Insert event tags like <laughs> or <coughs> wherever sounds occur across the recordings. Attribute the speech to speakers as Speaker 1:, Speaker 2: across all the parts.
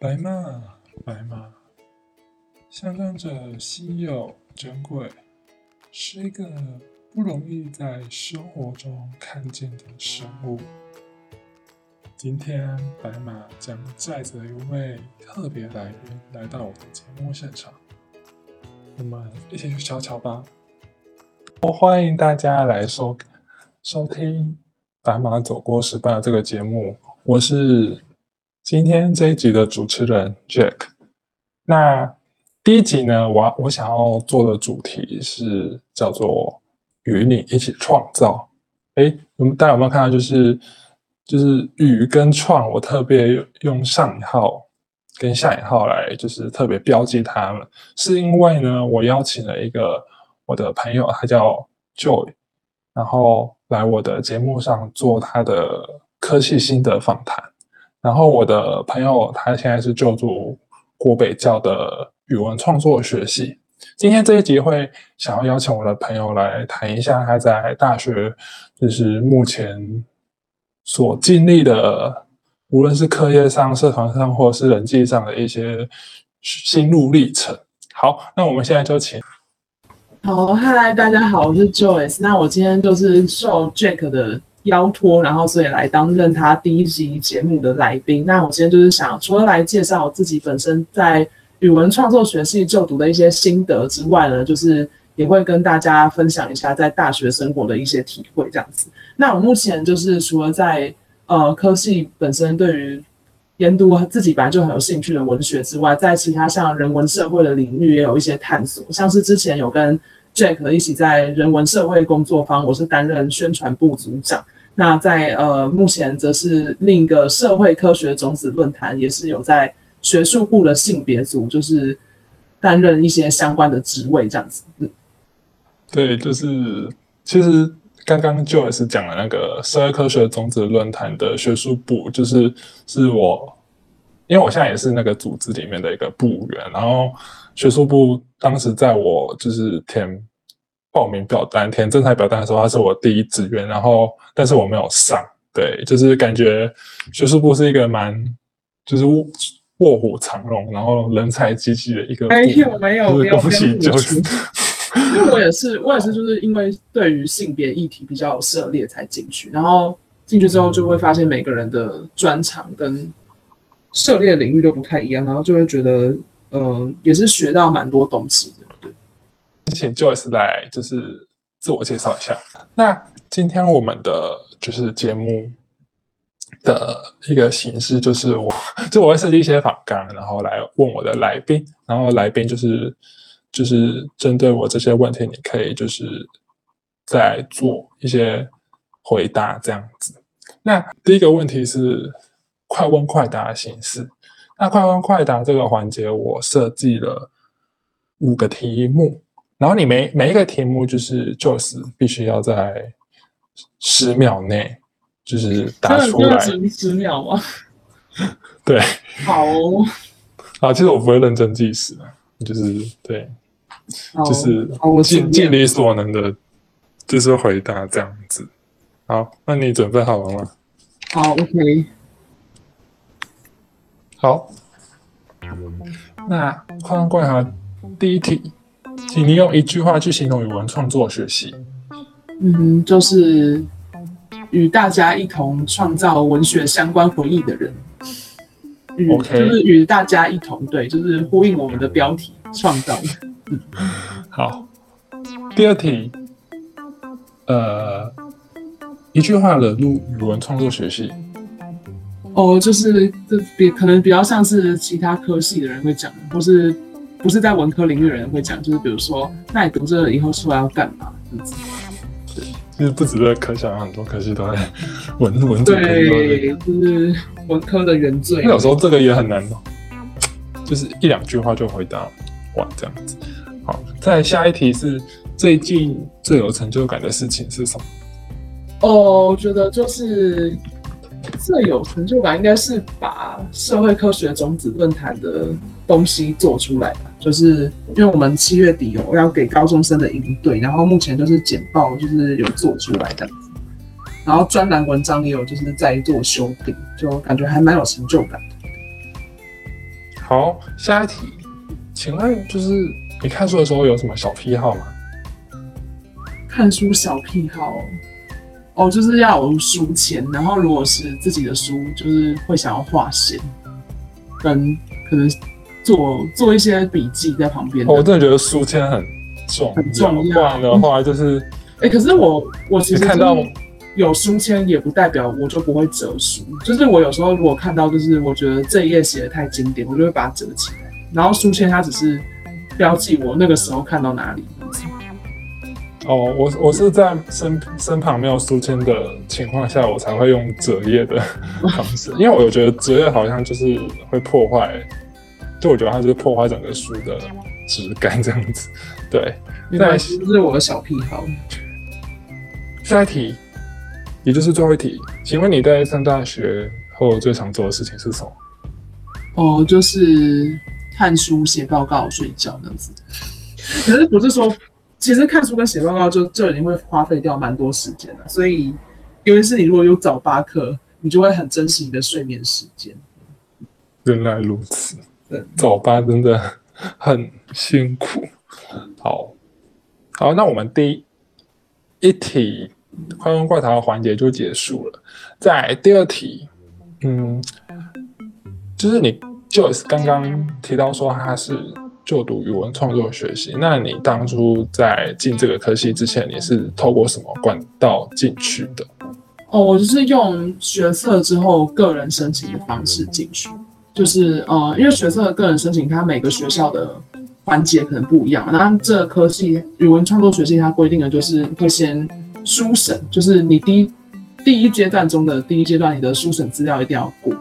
Speaker 1: 白马，白马，象征着稀有珍贵，是一个不容易在生活中看见的生物。今天，白马将载着一位特别来宾来到我的节目现场，我们一起去瞧瞧吧。我欢迎大家来收收听《白马走过十八》这个节目，我是。今天这一集的主持人 Jack，那第一集呢，我我想要做的主题是叫做与你一起创造。哎，我们大家有没有看到？就是就是与跟创，我特别用上引号跟下引号来，就是特别标记它们，是因为呢，我邀请了一个我的朋友，他叫 Joy，然后来我的节目上做他的科技心得访谈。然后我的朋友他现在是就读国北教的语文创作学系。今天这一集会想要邀请我的朋友来谈一下他在大学就是目前所经历的，无论是课业上、社团上，或是人际上的一些心路历程。好，那我们现在就请。
Speaker 2: 好，嗨，大家好，我是 Joyce。那我今天就是受 Jack 的。邀托，然后所以来担任他第一集节目的来宾。那我今天就是想，除了来介绍自己本身在语文创作学系就读的一些心得之外呢，就是也会跟大家分享一下在大学生活的一些体会这样子。那我目前就是除了在呃科系本身对于研读自己本来就很有兴趣的文学之外，在其他像人文社会的领域也有一些探索，像是之前有跟。Jack 一起在人文社会工作方，我是担任宣传部组长。那在呃，目前则是另一个社会科学种子论坛，也是有在学术部的性别组，就是担任一些相关的职位这样子。嗯，
Speaker 1: 对，就是其实刚刚 Jo 也是讲了那个社会科学种子论坛的学术部，就是是我，因为我现在也是那个组织里面的一个部员，然后学术部当时在我就是填。报名表单填正才表单的时候，他是我第一志愿，然后但是我没有上，对，就是感觉学术部是一个蛮就是卧虎藏龙，然后人才济济的一个，
Speaker 2: 没有没有没有
Speaker 1: 恭喜就是，
Speaker 2: 因为我也是我也是就是因为对于性别议题比较有涉猎才进去，然后进去之后就会发现每个人的专长跟涉猎领域都不太一样，然后就会觉得呃也是学到蛮多东西的。
Speaker 1: 请 Joyce 来，就是自我介绍一下。那今天我们的就是节目的一个形式，就是我就我会设计一些访纲，然后来问我的来宾，然后来宾就是就是针对我这些问题，你可以就是在做一些回答这样子。那第一个问题是快问快答形式。那快问快答这个环节，我设计了五个题目。然后你每每一个题目就是就是必须要在十秒内就是答出来，
Speaker 2: 十秒吗？<laughs>
Speaker 1: 对，<laughs>
Speaker 2: 好哦
Speaker 1: 啊，其实我不会认真计时的，就是对，就是尽尽力所能的，就是回答这样子。好，那你准备好了吗？
Speaker 2: 好，OK。
Speaker 1: 好，那快问快哈第一题。请你用一句话去形容语文创作学习。
Speaker 2: 嗯，就是与大家一同创造文学相关回忆的人。
Speaker 1: OK，
Speaker 2: 就是与大家一同，对，就是呼应我们的标题“创造”。
Speaker 1: 好，第二题，呃，一句话的入语文创作学习。
Speaker 2: 哦，就是这比可能比较像是其他科系的人会讲的，或是。不是在文科领域的人会讲，就是比如说，那你读这个以后出来要干嘛？这样子。
Speaker 1: 其实不止这科，想很多科系都在文文
Speaker 2: 对，就是文科的原罪。
Speaker 1: 有时候这个也很难哦，就是一两句话就回答完这样子。好，再下一题是最近最有成就感的事情是什么？
Speaker 2: 哦，我觉得就是。最有成就感应该是把社会科学种子论坛的东西做出来吧，就是因为我们七月底有要给高中生的营队，然后目前就是简报就是有做出来的，然后专栏文章也有就是在做修订，就感觉还蛮有成就感的。
Speaker 1: 好，下一题，请问就是你看书的时候有什么小癖好吗？
Speaker 2: 看书小癖好哦，哦，就是要有书签，然后如果是自己的书，就是会想要画线，跟可能做做一些笔记在旁边。
Speaker 1: 哦我真的觉得书签很重
Speaker 2: 很重要
Speaker 1: 不然的话就是
Speaker 2: 哎、可是我我其实
Speaker 1: 看到
Speaker 2: 有书签，也不代表我就不会折书。就是我有时候如果看到，就是我觉得这一页写的太经典，我就会把它折起来。然后书签它只是标记我那个时候看到哪里。
Speaker 1: 哦，我我是在身身旁没有书签的情况下，我才会用折页的方式，因为我觉得折页好像就是会破坏，就我觉得它就是破坏整个书的质感这样子。对，
Speaker 2: 没关系，这是我的小癖好。
Speaker 1: 下一题，也就是最后一题，请问你在上大学后最常做的事情是什么？
Speaker 2: 哦，就是看书、写报告、睡觉这样子。可是不是说，其实看书跟写报告就就已经会花费掉蛮多时间了。所以，尤其是你如果有早八课，你就会很珍惜你的睡眠时间。
Speaker 1: 原来如此
Speaker 2: 对，
Speaker 1: 早八真的很辛苦。好，好，那我们第一题快问快答的环节就结束了。在第二题，嗯，就是你 Joey 刚刚提到说他是就读语文创作学习，那你当初在进这个科系之前，你是透过什么管道进去的？
Speaker 2: 哦，我就是用学测之后个人申请的方式进去，就是呃，因为学测的个人申请，它每个学校的环节可能不一样。那这科系语文创作学系，它规定的就是会先书审，就是你第一第一阶段中的第一阶段，你的书审资料一定要过。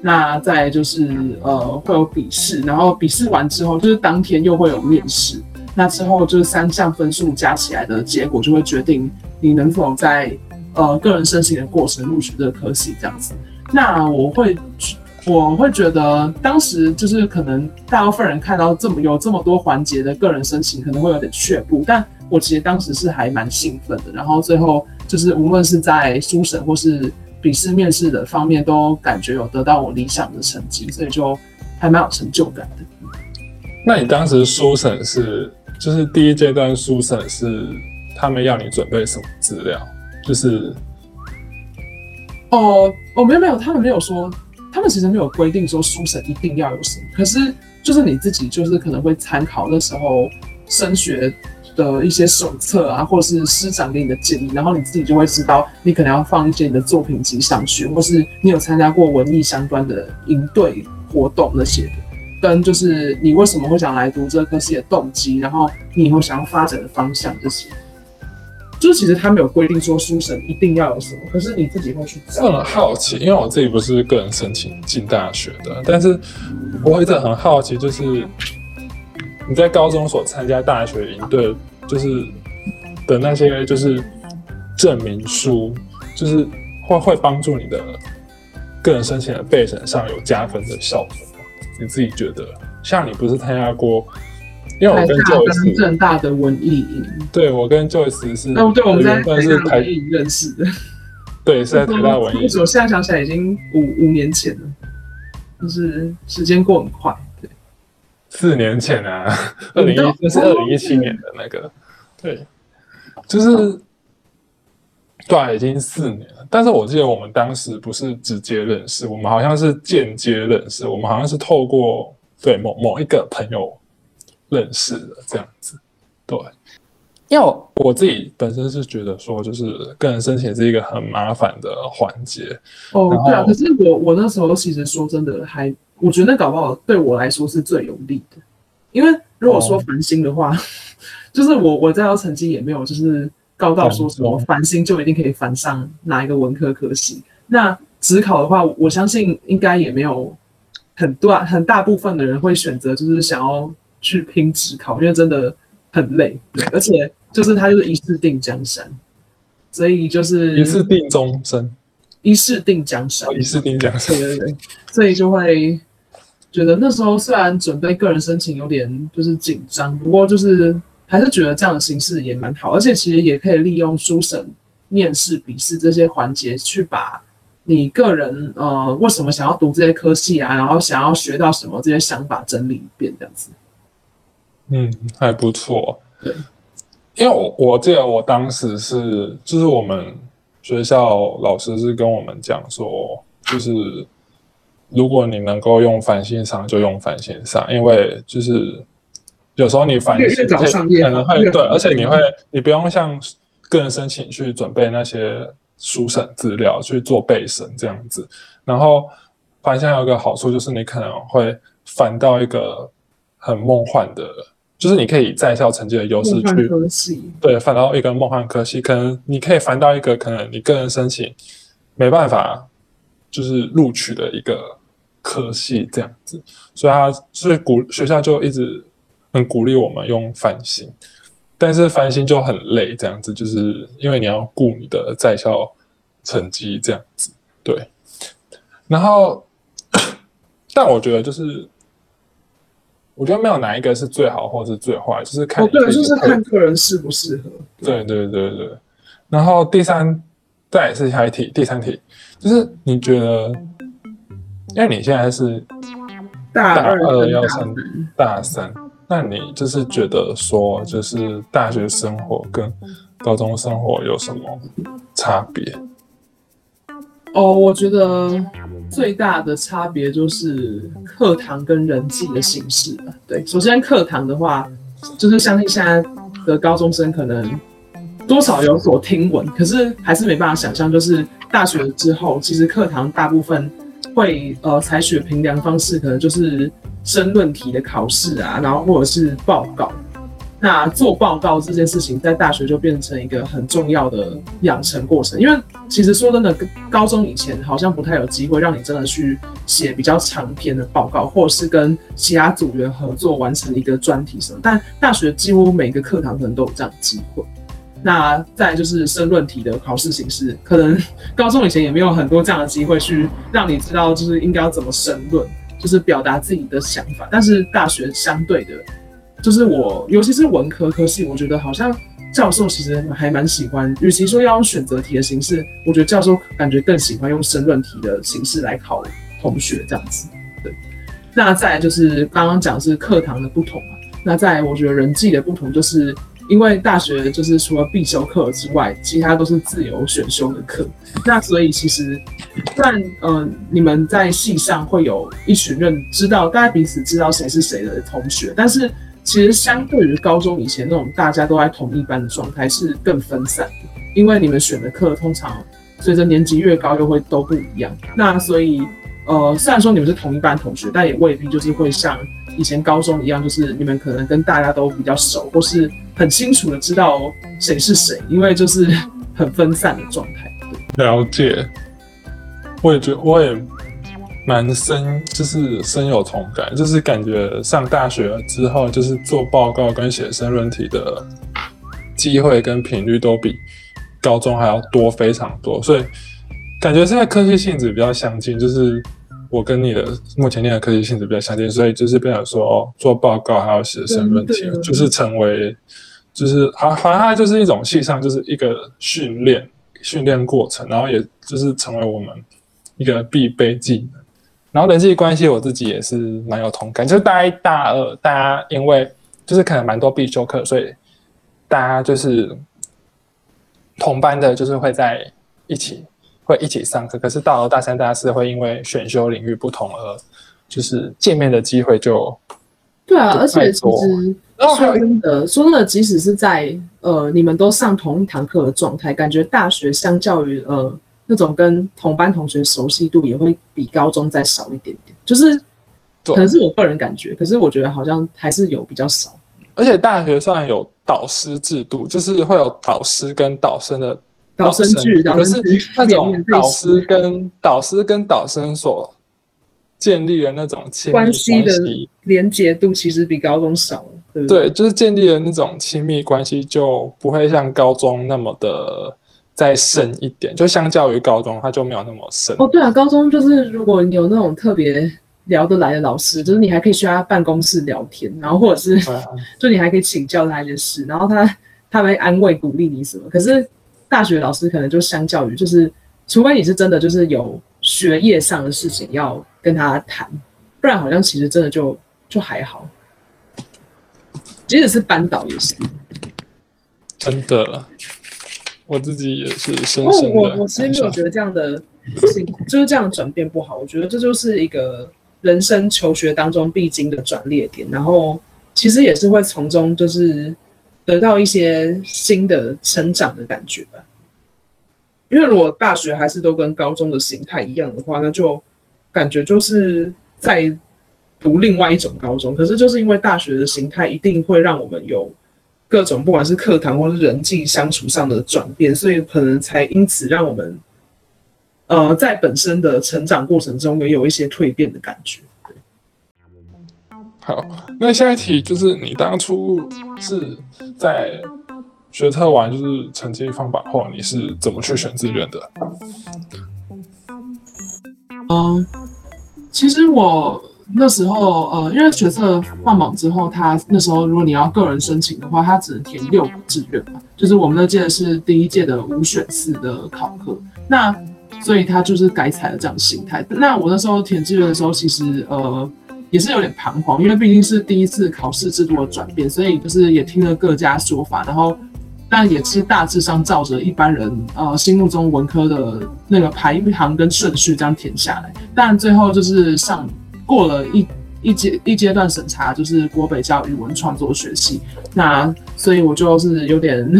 Speaker 2: 那再就是呃会有笔试，然后笔试完之后，就是当天又会有面试。那之后就是三项分数加起来的结果，就会决定你能否在呃个人申请的过程录取这个科系这样子。那我会去我会觉得当时就是可能大部分人看到这么有这么多环节的个人申请，可能会有点却步，但我其实当时是还蛮兴奋的。然后最后就是无论是在书审或是笔试、面试的方面，都感觉有得到我理想的成绩，所以就还蛮有成就感的。
Speaker 1: 那你当时书审是，就是第一阶段书审是他们要你准备什么资料？就是
Speaker 2: 哦，哦，没有没有，他们没有说，他们其实没有规定说书审一定要有什么，可是就是你自己就是可能会参考那时候升学的一些手册啊，或者是师长给你的建议，然后你自己就会知道你可能要放一些你的作品集上去，或是你有参加过文艺相关的营队活动那些的。跟就是你为什么会想来读这科系的动机，然后你以后想要发展的方向这些，就是其实他没有规定说书审一定要有什么，可是你自己会去找。
Speaker 1: 我很好奇，因为我自己不是个人申请进大学的，但是我一直很好奇，就是你在高中所参加大学营队，就是的那些就是证明书，就是会会帮助你的个人申请的备审上有加分的效果吗？你自己觉得？像你不是参加过，因为我跟 Joyce，
Speaker 2: 正大的文艺营，
Speaker 1: 对我跟 Joyce 是，
Speaker 2: 哦，对，我们在
Speaker 1: 原
Speaker 2: 台
Speaker 1: 本是台
Speaker 2: 大文艺认识的。<laughs>
Speaker 1: 对是在台大文艺
Speaker 2: 我现在想起来已经五五年前了，就是时间过很快。对，
Speaker 1: 四年前啊，二零一那是二零一七年的那个，对，就是对啊，已经四年了。但是我记得我们当时不是直接认识，我们好像是间接认识，我们好像是透过对某某一个朋友认识的这样子。对，因为我我自己本身是觉得说，就是个人申请是一个很麻烦的环节，
Speaker 2: 哦对啊，可是我我那时候其实说真的还，我觉得那搞不好对我来说是最有利的，因为如果说
Speaker 1: 哦
Speaker 2: 繁星的话，<laughs> 就是我我在校成绩也没有就是高到说什么
Speaker 1: 繁
Speaker 2: 繁星就一定可以繁上哪一个文科科系。那职考的话，我相信应该也没有很大很大部分的人会选择就是想要去拼职考，因为真的很累，对，而且就是他就是一试定江山，所以就是
Speaker 1: 一次定终身，
Speaker 2: 一试定江山，
Speaker 1: 一次定江山。
Speaker 2: 对。对对，所以就会觉得那时候虽然准备个人申请有点就是紧张，不过就是还是觉得这样的形式也蛮好，而且其实也可以利用书审、面试、笔试这些环节去把你个人呃为什么想要读这些科系啊，然后想要学到什么这些想法整理一遍这样子。
Speaker 1: 嗯，还不错。
Speaker 2: 对，
Speaker 1: 因为我我记得我当时是，就是我们学校老师是跟我们讲说，就是如果你能够用繁星上就用繁星上，因为就是有时候你繁星
Speaker 2: 越越早上
Speaker 1: 可能会对，而且你会你不用像个人申请去准备那些书审资料去做备审这样子，然后繁星有一个好处就是你可能会翻到一个很梦幻的，就是你可以以在校成绩的优势去，对，翻到一个梦幻科系，可能你可以翻到一个可能你个人申请没办法就是录取的一个科系这样子，所以他所以鼓学校就一直很鼓励我们用翻新，但是翻新就很累，这样子就是因为你要顾你的在校成绩这样子，对，然后 <coughs> 但我觉得就是。我觉得没有哪一个是最好或是最坏，就是看
Speaker 2: 哦对，就是看个人适不适合。
Speaker 1: 对对对对，然后第三，再来是下一题，第三题就是你觉得，因为你现在是大
Speaker 2: 大二
Speaker 1: 要升
Speaker 2: 三，
Speaker 1: 大三，那你就是觉得说，就是大学生活跟高中生活有什么差别？
Speaker 2: 哦，我觉得最大的差别就是课堂跟人际的形式吧。对，首先课堂的话，就是相信现在的高中生可能多少有所听闻，可是还是没办法想象，就是大学之后，其实课堂大部分会呃采取评量方式，可能就是申论题的考试啊，然后或者是报告。那做报告这件事情，在大学就变成一个很重要的养成过程，因为其实说真的，高中以前好像不太有机会让你真的去写比较长篇的报告，或是跟其他组员合作完成一个专题什么。但大学几乎每个课堂可能都有这样的机会。那再就是申论题的考试形式，可能高中以前也没有很多这样的机会去让你知道，就是应该要怎么申论，就是表达自己的想法。但是大学相对的，就是我，尤其是文科科系，我觉得好像教授其实还蛮喜欢，与其说要用选择题的形式，我觉得教授感觉更喜欢用申论题的形式来考同学这样子。对，那再就是刚刚讲是课堂的不同嘛，那再我觉得人际的不同，就是因为大学就是除了必修课之外，其他都是自由选修的课，那所以其实虽然呃你们在系上会有一群人知道，大家彼此知道谁是谁的同学，但是其实相对于高中以前那种大家都在同一班的状态是更分散，因为你们选的课通常随着年级越高又会都不一样。那所以呃，虽然说你们是同一班同学，但也未必就是会像以前高中一样，就是你们可能跟大家都比较熟，或是很清楚的知道谁是谁，因为就是很分散的状态。
Speaker 1: 了解，我也觉我也蛮深，就是深有同感，就是感觉上大学了之后，就是做报告跟写申论题的机会跟频率都比高中还要多非常多，所以感觉现在科技性质比较相近，就是我跟你的目前念的科技性质比较相近，所以就是变成说哦，做报告还要写申论题就是成为就是好好像它就是一种系上就是一个训练训练过程，然后也就是成为我们一个必备技能。然后人际关系我自己也是蛮有同感，就是大一大二大家因为就是可能蛮多必修课，所以大家就是同班的，就是会在一起会一起上课。可是到了大三、大四，会因为选修领域不同而就是见面的机会就
Speaker 2: 对啊，而且其实说真的，说真的，即使是在呃你们都上同一堂课的状态，感觉大学相较于呃那种跟同班同学熟悉度也会比高中再少一点点，就是可能是我个人感觉，可是我觉得好像还是有比较少。
Speaker 1: 而且大学虽然有导师制度，就是会有导师跟导生的
Speaker 2: 导生剧导
Speaker 1: 可是那种导师跟导师跟导生所建立的那种亲密
Speaker 2: 关系的
Speaker 1: 系
Speaker 2: 连结度其实比高中少？对，
Speaker 1: 就是建立的那种亲密关系就不会像高中那么的再深一点，就相较于高中，它就没有那么深。
Speaker 2: 哦，对啊，高中就是如果你有那种特别聊得来的老师，就是你还可以去他办公室聊天，然后或者是
Speaker 1: 啊 <laughs>
Speaker 2: 就你还可以请教他一些事，然后他他会安慰鼓励你什么。可是大学老师可能就相较于就是除非你是真的就是有学业上的事情要跟他谈，不然好像其实真的就就还好。即使是班导也是。
Speaker 1: 真的，我自己也是深
Speaker 2: 我
Speaker 1: 深的。
Speaker 2: 我我其实没有觉得这样的就是这样的转变不好，我觉得这就是一个人生求学当中必经的转捩点，然后其实也是会从中就是得到一些新的成长的感觉吧。因为如果大学还是都跟高中的形态一样的话，那就感觉就是在读另外一种高中。可是就是因为大学的形态一定会让我们有各种不管是课堂或是人际相处上的转变，所以可能才因此让我们呃在本身的成长过程中也有一些蜕变的感觉。
Speaker 1: 好，那下一题就是你当初是在学测完就是成绩放榜后，你是怎么去选志愿的？
Speaker 2: 嗯，其实我那时候呃，因为学测放榜之后，他那时候如果你要个人申请的话，他只能填六个志愿嘛。就是我们那届是第一届的五选四的考核，那所以他就是改采了这样的形态。那我那时候填志愿的时候，其实呃也是有点彷徨，因为毕竟是第一次考试制度的转变，所以就是也听了各家说法，然后。但也是大致上照着一般人呃心目中文科的那个排行跟顺序这样填下来，但最后就是上过了一一阶一阶段审查，就是国北教语文创作学系，那所以我就是有点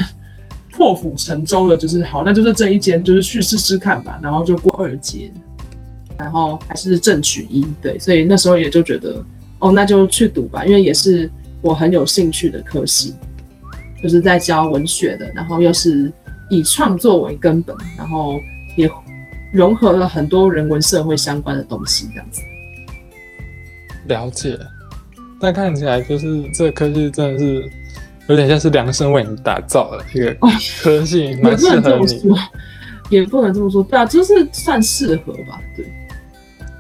Speaker 2: 破釜沉舟了，就是好，那就是这一间就是去试试看吧，然后就过二阶，然后还是正取一，对，所以那时候也就觉得哦，那就去读吧，因为也是我很有兴趣的科系。就是在教文学的，然后又是以创作为根本，然后也融合了很多人文社会相关的东西，这样子。
Speaker 1: 了解，但看起来就是这科技真的是有点像是量身为你打造的一个科技，蛮适合你。<laughs>
Speaker 2: 也不能这么说，对啊，就是算适合吧，对。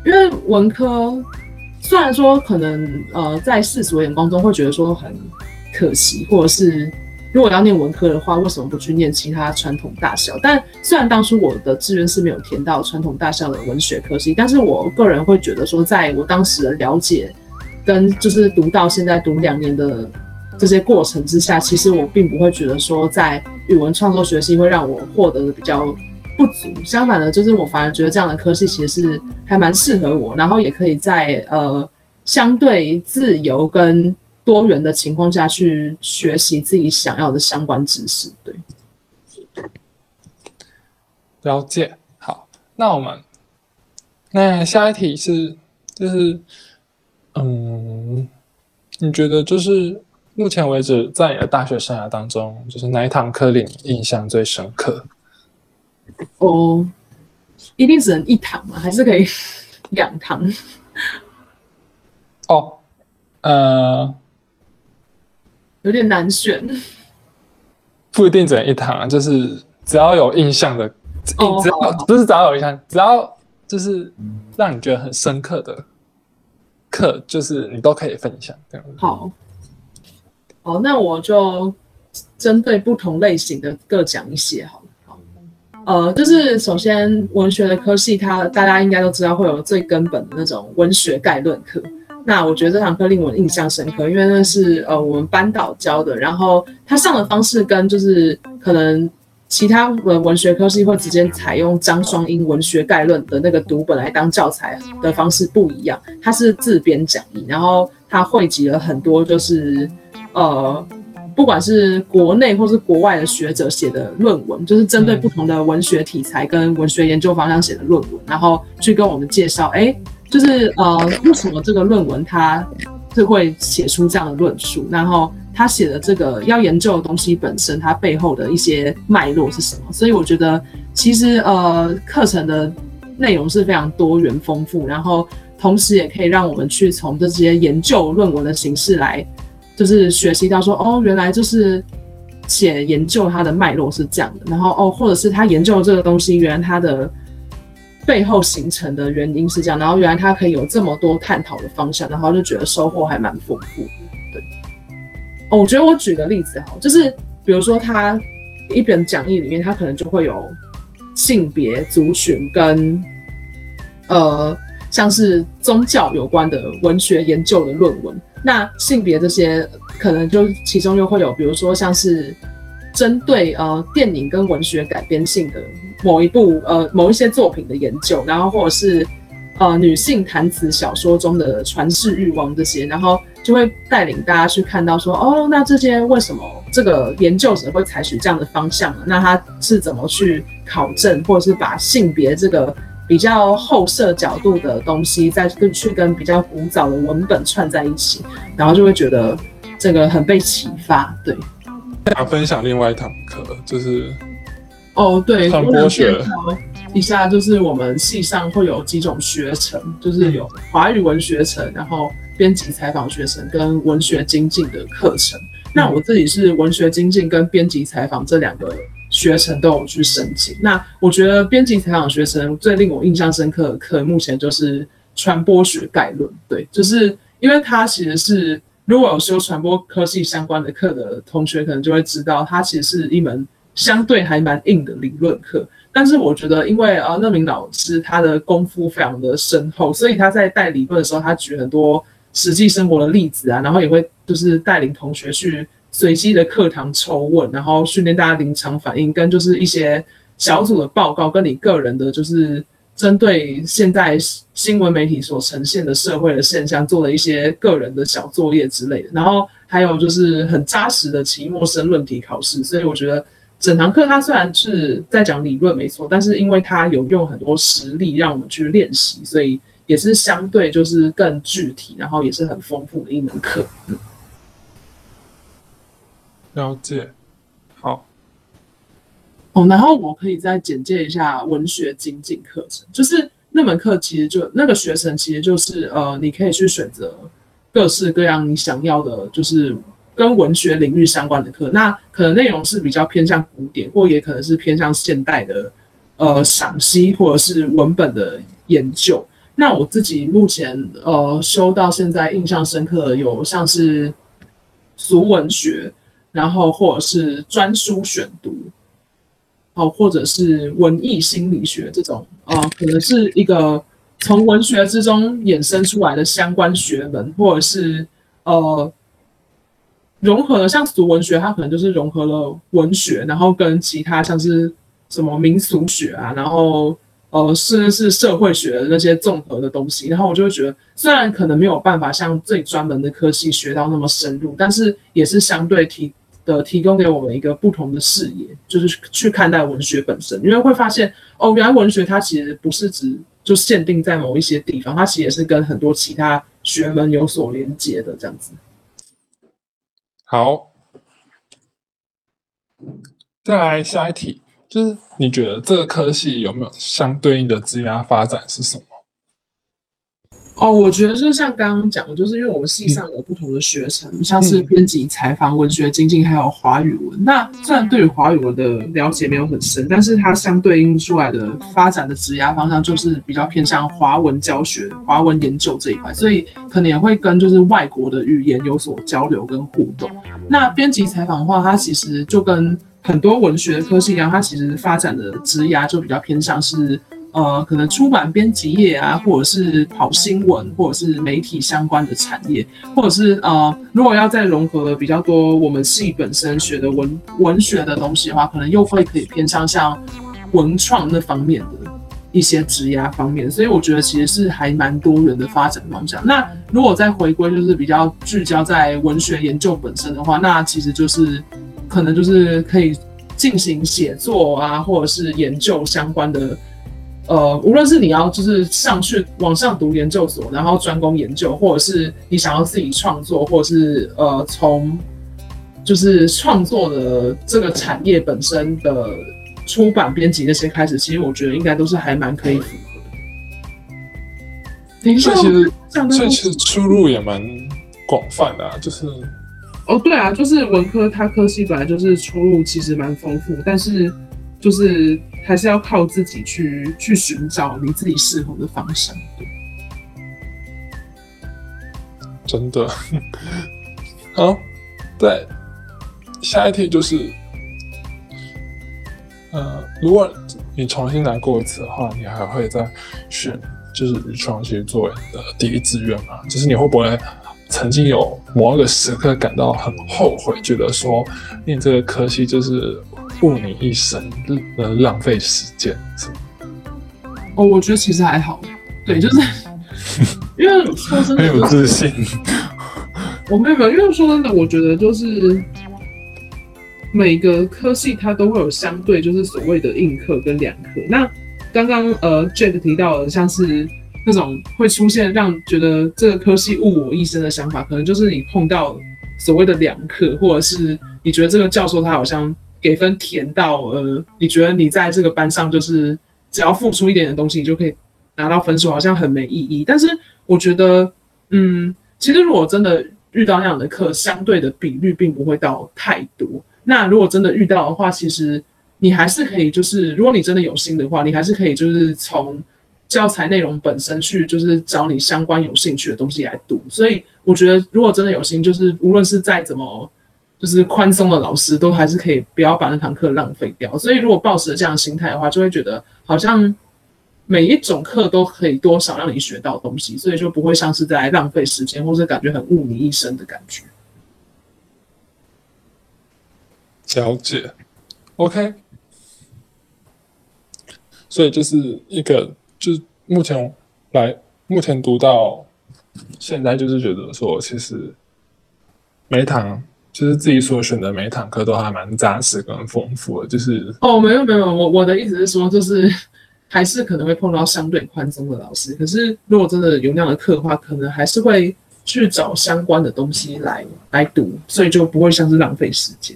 Speaker 2: 因为文科虽然说可能呃在世俗眼光中会觉得说很可惜，或者是。如果要念文科的话，为什么不去念其他传统大校？但虽然当初我的志愿是没有填到传统大校的文学科系，但是我个人会觉得说，在我当时的了解跟就是读到现在读两年的这些过程之下，其实我并不会觉得说在语文创作学习会让我获得的比较不足。相反的，就是我反而觉得这样的科系其实是还蛮适合我，然后也可以在呃相对自由跟。多元的情况下去学习自己想要的相关知识，对。
Speaker 1: 了解，好，那我们那下一题是，就是，嗯，你觉得就是目前为止在你的大学生涯当中，就是哪一堂课令你印象最深刻？
Speaker 2: 哦，一定只能一堂吗？还是可以两堂？
Speaker 1: 哦，呃。
Speaker 2: 有点难选，
Speaker 1: 不一定只能一堂，就是只要有印象的，只要不是只要有印象，只要就是让你觉得很深刻的课，就是你都可以分享这样。
Speaker 2: 好，好，那我就针对不同类型的各讲一些好了。好，呃，就是首先文学的科系，它大家应该都知道会有最根本的那种文学概论课。那我觉得这堂课令我印象深刻，因为那是呃我们班导教的，然后他上的方式跟就是可能其他文文学科系会直接采用张双英文学概论的那个读本来当教材的方式不一样，他是自编讲义，然后他汇集了很多就是呃不管是国内或是国外的学者写的论文，就是针对不同的文学题材跟文学研究方向写的论文，然后去跟我们介绍，哎。就是呃，为什么这个论文它是会写出这样的论述？然后他写的这个要研究的东西本身，它背后的一些脉络是什么？所以我觉得其实呃，课程的内容是非常多元丰富，然后同时也可以让我们去从这些研究论文的形式来，就是学习到说哦，原来就是写研究它的脉络是这样的，然后哦，或者是他研究这个东西，原来它的。背后形成的原因是这样，然后原来他可以有这么多探讨的方向，然后就觉得收获还蛮丰富。对，哦，我觉得我举个例子哈，就是比如说他一本讲义里面，他可能就会有性别、族群跟呃像是宗教有关的文学研究的论文。那性别这些可能就其中又会有，比如说像是针对呃电影跟文学改编性的某一部呃某一些作品的研究，然后或者是呃女性谈词小说中的传世欲望这些，然后就会带领大家去看到说，哦，那这些为什么这个研究者会采取这样的方向呢？那他是怎么去考证，或者是把性别这个比较后设角度的东西，再跟去跟比较古早的文本串在一起，然后就会觉得这个很被启发，对。
Speaker 1: 想分享另外一堂课，就是
Speaker 2: 哦，对，
Speaker 1: 传播学
Speaker 2: 一下，就是我们系上会有几种学程，就是有华语文学程，然后编辑采访学程跟文学精进的课程。那我自己是文学精进跟编辑采访这两个学程都有去申请。那我觉得编辑采访学程最令我印象深刻的课，目前就是传播学概论。对，就是因为它其实是。如果有修传播科系相关的课的同学，可能就会知道，它其实是一门相对还蛮硬的理论课。但是我觉得，因为呃，那名老师他的功夫非常的深厚，所以他在带理论的时候，他举很多实际生活的例子啊，然后也会就是带领同学去随机的课堂抽问，然后训练大家临场反应，跟就是一些小组的报告，跟你个人的就是。针对现在新闻媒体所呈现的社会的现象，做了一些个人的小作业之类的，然后还有就是很扎实的期末申论题考试。所以我觉得整堂课它虽然是在讲理论没错，但是因为它有用很多实例让我们去练习，所以也是相对就是更具体，然后也是很丰富的一门课。
Speaker 1: 了解，好。
Speaker 2: 哦，然后我可以再简介一下文学精进课程，就是那门课其实就那个学程其实就是呃，你可以去选择各式各样你想要的，就是跟文学领域相关的课。那可能内容是比较偏向古典，或也可能是偏向现代的呃赏析或者是文本的研究。那我自己目前呃修到现在印象深刻有像是俗文学，然后或者是专书选读。哦，或者是文艺心理学这种，呃，可能是一个从文学之中衍生出来的相关学门，或者是呃融合了像俗文学，它可能就是融合了文学，然后跟其他像是什么民俗学啊，然后呃甚至是社会学的那些综合的东西，然后我就会觉得，虽然可能没有办法像最专门的科系学到那么深入，但是也是相对提。的提供给我们一个不同的视野，就是去看待文学本身，因为会发现哦，原来文学它其实不是只就限定在某一些地方，它其实也是跟很多其他学门有所连接的这样子。
Speaker 1: 好，再来下一题，就是你觉得这个科系有没有相对应的职业发展是什么？
Speaker 2: 哦，我觉得就像刚刚讲的，就是因为我们系上有不同的学程，像是编辑、采访、文学、经济，还有华语文。那虽然对于华语文的了解没有很深，但是它相对应出来的发展的职涯方向就是比较偏向华文教学、华文研究这一块，所以可能也会跟就是外国的语言有所交流跟互动。那编辑采访的话，它其实就跟很多文学科系一样，它其实发展的职涯就比较偏向是。呃，可能出版编辑业啊，或者是跑新闻，或者是媒体相关的产业，或者是呃，如果要再融合比较多我们系本身学的文文学的东西的话，可能又会可以偏向像文创那方面的一些职涯方面。所以我觉得其实是还蛮多元的发展方向。那如果再回归就是比较聚焦在文学研究本身的话，那其实就是可能就是可以进行写作啊，或者是研究相关的。呃，无论是你要就是上去往上读研究所，然后专攻研究，或者是你想要自己创作，或者是呃从就是创作的这个产业本身的出版编辑那些开始，其实我觉得应该都是还蛮可以符合的。所以，
Speaker 1: 其实所以其实出路也蛮广泛的，啊就是
Speaker 2: 哦，对啊，就是文科它科系本来就是出路其实蛮丰富，但是就是。还是要靠自己去去寻找你自己适合的方向。
Speaker 1: 真的，好，对，下一题就是，呃，如果你重新来过一次的话，你还会再选就是语创系作为你的第一志愿吗？就是你会不会曾经有某一个时刻感到很后悔，觉得说念这个科系就是误你一生的浪费时间？
Speaker 2: 哦，我觉得其实还好，对，就是 <laughs> 因为说真的，
Speaker 1: 很有自信。
Speaker 2: 我没有没有，因为说真的，我觉得就是每个科系它都会有相对就是所谓的硬课跟两课。那刚刚呃 Jack 提到的，像是那种会出现让觉得这个科系误我一生的想法，可能就是你碰到所谓的两课，或者是你觉得这个教授他好像给分填到呃，你觉得你在这个班上就是只要付出一点的东西，你就可以拿到分数，好像很没意义。但是我觉得，嗯，其实如果真的遇到那样的课，相对的比率并不会到太多。那如果真的遇到的话，其实你还是可以，就是如果你真的有心的话，你还是可以，就是从教材内容本身去，就是找你相关有兴趣的东西来读。所以我觉得，如果真的有心，就是无论是再怎么就是宽松的老师，都还是可以不要把那堂课浪费掉。所以如果抱持这样心态的话，就会觉得好像。每一种课都可以多少让你学到东西，所以就不会像是在浪费时间，或是感觉很误你一生的感觉。
Speaker 1: 了解，OK。所以就是一个，就目前来目前读到现在，就是觉得说，其实每堂就是自己所选的每堂课都还蛮扎实跟丰富的。就是
Speaker 2: 哦，没有没有，我我的意思是说，就是。还是可能会碰到相对宽松的老师，可是如果真的有那样的课的话，可能还是会去找相关的东西来来读，所以就不会像是浪费时间。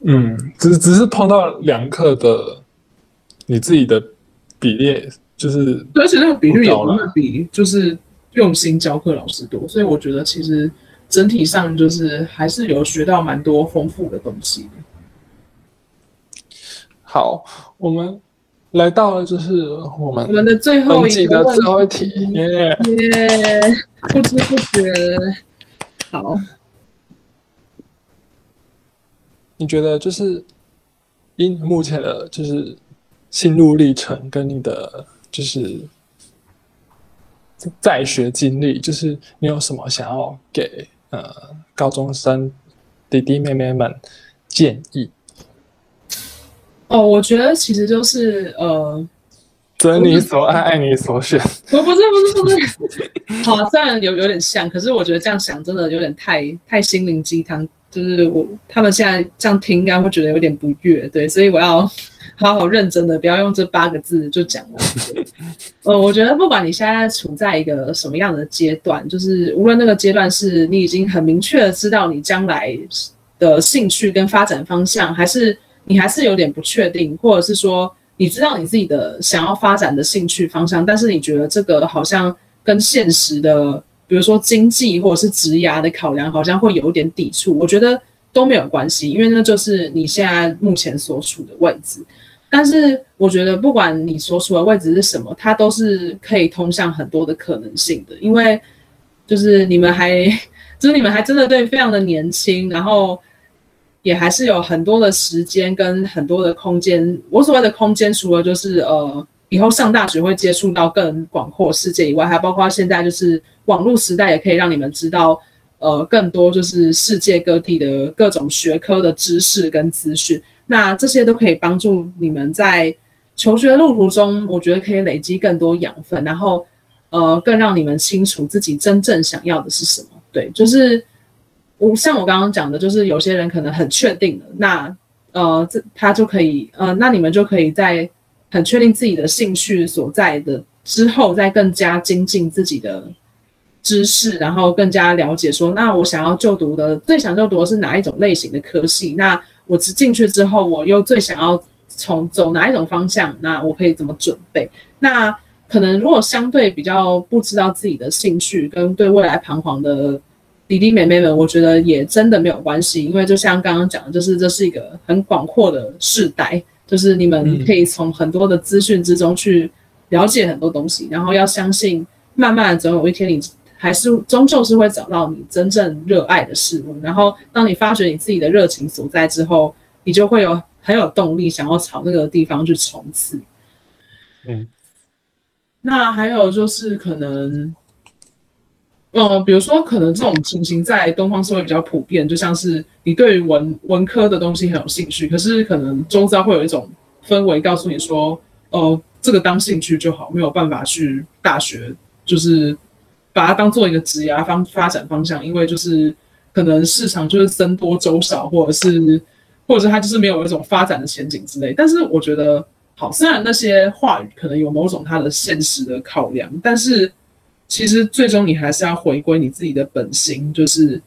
Speaker 1: 嗯，只只是碰到两课的你自己的比例，就是
Speaker 2: 而且那个比率也不会比就是用心教课老师多，所以我觉得其实整体上就是还是有学到蛮多丰富的东西。
Speaker 1: 好，我们。来到了，就是我们
Speaker 2: 我们的最后一
Speaker 1: 个最后一题，
Speaker 2: 耶耶，不知不觉，好。
Speaker 1: 你觉得就是以你目前的，就是心路历程跟你的就是在学经历，就是你有什么想要给呃高中生弟弟妹妹们建议？
Speaker 2: 哦，我觉得其实就是呃，
Speaker 1: 择你所爱，爱你所选。
Speaker 2: 不，不是，不是，不是。<laughs> 好，虽然有有点像，可是我觉得这样想真的有点太太心灵鸡汤。就是我他们现在这样听，应该会觉得有点不悦。对，所以我要 <laughs> 好好认真的，不要用这八个字就讲完。<laughs> 呃，我觉得不管你现在处在一个什么样的阶段，就是无论那个阶段是你已经很明确的知道你将来的兴趣跟发展方向，还是。你还是有点不确定，或者是说你知道你自己的想要发展的兴趣方向，但是你觉得这个好像跟现实的，比如说经济或者是职涯的考量，好像会有一点抵触。我觉得都没有关系，因为那就是你现在目前所处的位置。但是我觉得不管你所处的位置是什么，它都是可以通向很多的可能性的，因为就是你们还，就是你们还真的对非常的年轻，然后。也还是有很多的时间跟很多的空间。我所谓的空间，除了就是呃，以后上大学会接触到更广阔世界以外，还包括现在就是网络时代，也可以让你们知道呃更多就是世界各地的各种学科的知识跟资讯。那这些都可以帮助你们在求学路途中，我觉得可以累积更多养分，然后呃更让你们清楚自己真正想要的是什么。对，就是。我像我刚刚讲的，就是有些人可能很确定了，那呃，这他就可以呃，那你们就可以在很确定自己的兴趣所在的之后，再更加精进自己的知识，然后更加了解说，那我想要就读的最想就读的是哪一种类型的科系？那我只进去之后，我又最想要从走哪一种方向？那我可以怎么准备？那可能如果相对比较不知道自己的兴趣跟对未来彷徨的。弟弟妹妹们，我觉得也真的没有关系，因为就像刚刚讲的，就是这是一个很广阔的世代，就是你们可以从很多的资讯之中去了解很多东西，然后要相信，慢慢总有一天你还是终究是会找到你真正热爱的事物，然后当你发掘你自己的热情所在之后，你就会有。很有动力，想要朝那个地方去冲刺。
Speaker 1: 嗯，
Speaker 2: 那还有就是可能，呃，比如说可能这种情形在东方社会比较普遍，就像是你对于文文科的东西很有兴趣，可是可能周遭会有一种氛围告诉你说，哦，这个当兴趣就好，没有办法去大学，就是把它当做一个职业方发展方向，因为就是可能市场就是僧多粥少，或者是或者是它就是没有一种发展的前景之类。但是我觉得。好，虽然那些话语可能有某种它的现实的考量，但是其实最终你还是要回归你自己的本心，就是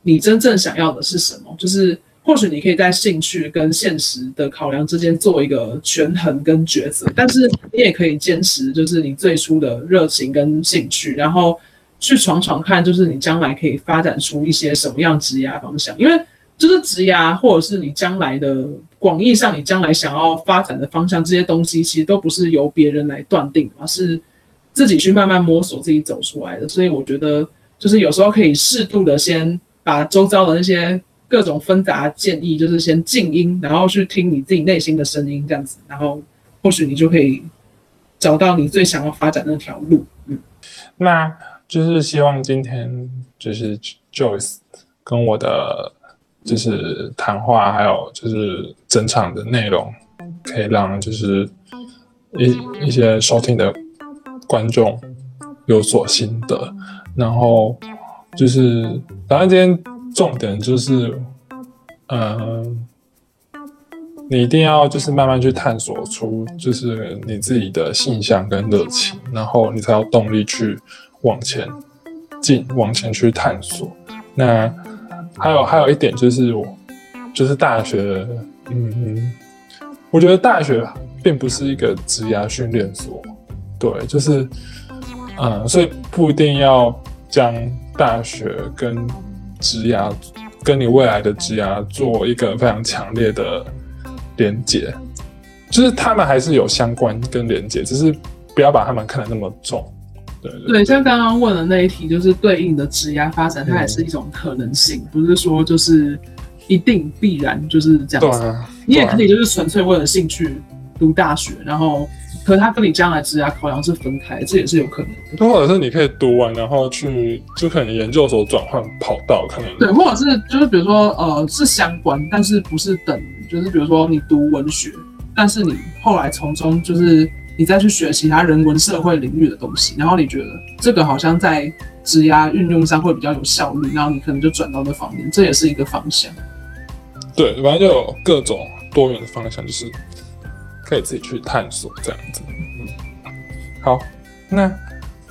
Speaker 2: 你真正想要的是什么。就是或许你可以在兴趣跟现实的考量之间做一个权衡跟抉择，但是你也可以坚持，就是你最初的热情跟兴趣，然后去闯闯看，就是你将来可以发展出一些什么样职业方向，因为。就是职涯，或者是你将来的广义上，你将来想要发展的方向，这些东西其实都不是由别人来断定，而是自己去慢慢摸索，自己走出来的。所以我觉得，就是有时候可以适度的先把周遭的那些各种纷杂建议，就是先静音，然后去听你自己内心的声音，这样子，然后或许你就可以找到你最想要发展那条路。嗯，
Speaker 1: 那就是希望今天就是 Joyce 跟我的。就是谈话，还有就是整场的内容，可以让就是一一些收听的观众有所心得。然后就是，反正今天重点就是，嗯，你一定要就是慢慢去探索出就是你自己的性向跟热情，然后你才有动力去往前进，往前去探索。那。还有还有一点就是，我就是大学，嗯，我觉得大学并不是一个职业训练所，对，就是，嗯，所以不一定要将大学跟职涯跟你未来的职涯做一个非常强烈的连接，就是他们还是有相关跟连接，只是不要把他们看得那么重。
Speaker 2: 对对，像刚刚问的那一题，就是对应的职业发展，它也是一种可能性，不是说就是一定必然就是这样子。你也可以就是纯粹为了兴趣读大学，然后可它跟你将来职业考量是分开，这也是有可能的。
Speaker 1: 或者是你可以读完，然后去就可能研究所转换跑道，可能
Speaker 2: 对，或者是就是比如说呃是相关，但是不是等，就是比如说你读文学，但是你后来从中就是。你再去学其他人文社会领域的东西，然后你觉得这个好像在职涯运用上会比较有效率，然后你可能就转到那方面，这也是一个方向。
Speaker 1: 对，反正就有各种多元的方向，就是可以自己去探索这样子。嗯好，那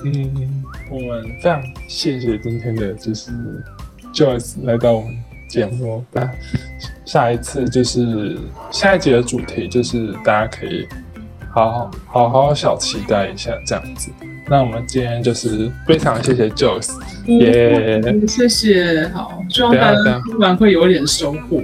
Speaker 1: 嗯，我们非常谢谢今天的就是 Joyce 来到我们节目。那下一次就是下一集的主题就是大家可以。好好好好小期待一下这样子，那我们今天就是非常谢谢 Joyce，
Speaker 2: 耶，谢谢，好，希望大家听完会有点收获。